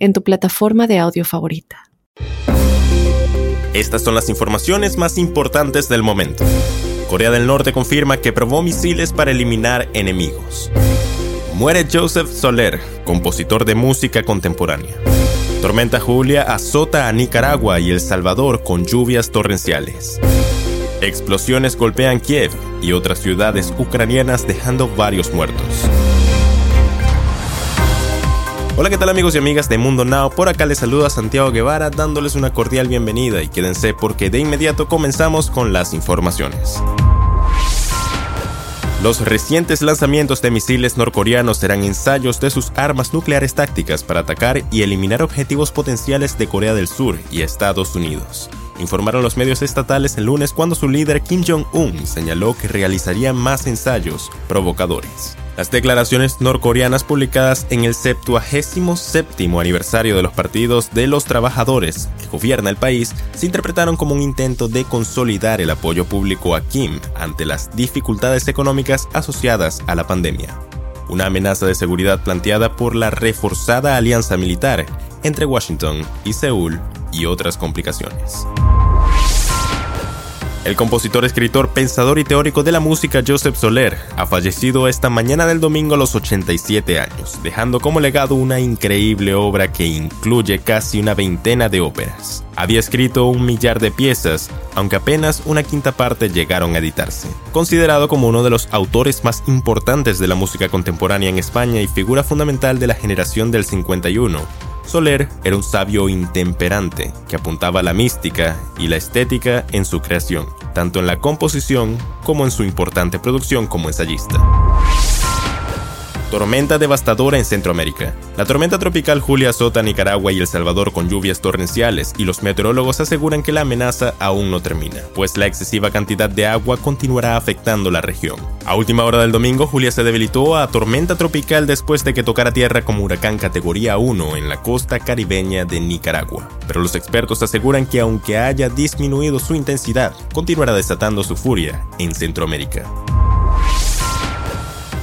en tu plataforma de audio favorita. Estas son las informaciones más importantes del momento. Corea del Norte confirma que probó misiles para eliminar enemigos. Muere Joseph Soler, compositor de música contemporánea. Tormenta Julia azota a Nicaragua y El Salvador con lluvias torrenciales. Explosiones golpean Kiev y otras ciudades ucranianas dejando varios muertos. Hola, ¿qué tal amigos y amigas de Mundo Now? Por acá les saluda Santiago Guevara dándoles una cordial bienvenida y quédense porque de inmediato comenzamos con las informaciones. Los recientes lanzamientos de misiles norcoreanos serán ensayos de sus armas nucleares tácticas para atacar y eliminar objetivos potenciales de Corea del Sur y Estados Unidos informaron los medios estatales el lunes cuando su líder Kim Jong-un señaló que realizaría más ensayos provocadores. Las declaraciones norcoreanas publicadas en el 77 aniversario de los partidos de los trabajadores que gobierna el país se interpretaron como un intento de consolidar el apoyo público a Kim ante las dificultades económicas asociadas a la pandemia. Una amenaza de seguridad planteada por la reforzada alianza militar entre Washington y Seúl y otras complicaciones. El compositor, escritor, pensador y teórico de la música Joseph Soler ha fallecido esta mañana del domingo a los 87 años, dejando como legado una increíble obra que incluye casi una veintena de óperas. Había escrito un millar de piezas, aunque apenas una quinta parte llegaron a editarse. Considerado como uno de los autores más importantes de la música contemporánea en España y figura fundamental de la generación del 51, Soler era un sabio intemperante que apuntaba la mística y la estética en su creación, tanto en la composición como en su importante producción como ensayista. Tormenta devastadora en Centroamérica. La tormenta tropical Julia azota Nicaragua y El Salvador con lluvias torrenciales y los meteorólogos aseguran que la amenaza aún no termina, pues la excesiva cantidad de agua continuará afectando la región. A última hora del domingo, Julia se debilitó a tormenta tropical después de que tocara tierra como huracán categoría 1 en la costa caribeña de Nicaragua. Pero los expertos aseguran que aunque haya disminuido su intensidad, continuará desatando su furia en Centroamérica.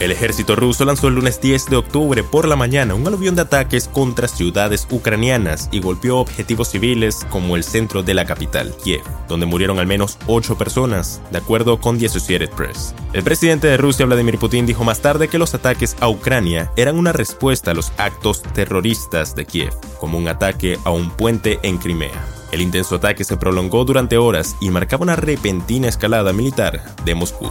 El ejército ruso lanzó el lunes 10 de octubre por la mañana un aluvión de ataques contra ciudades ucranianas y golpeó objetivos civiles como el centro de la capital, Kiev, donde murieron al menos 8 personas, de acuerdo con The Associated Press. El presidente de Rusia, Vladimir Putin, dijo más tarde que los ataques a Ucrania eran una respuesta a los actos terroristas de Kiev, como un ataque a un puente en Crimea. El intenso ataque se prolongó durante horas y marcaba una repentina escalada militar de Moscú.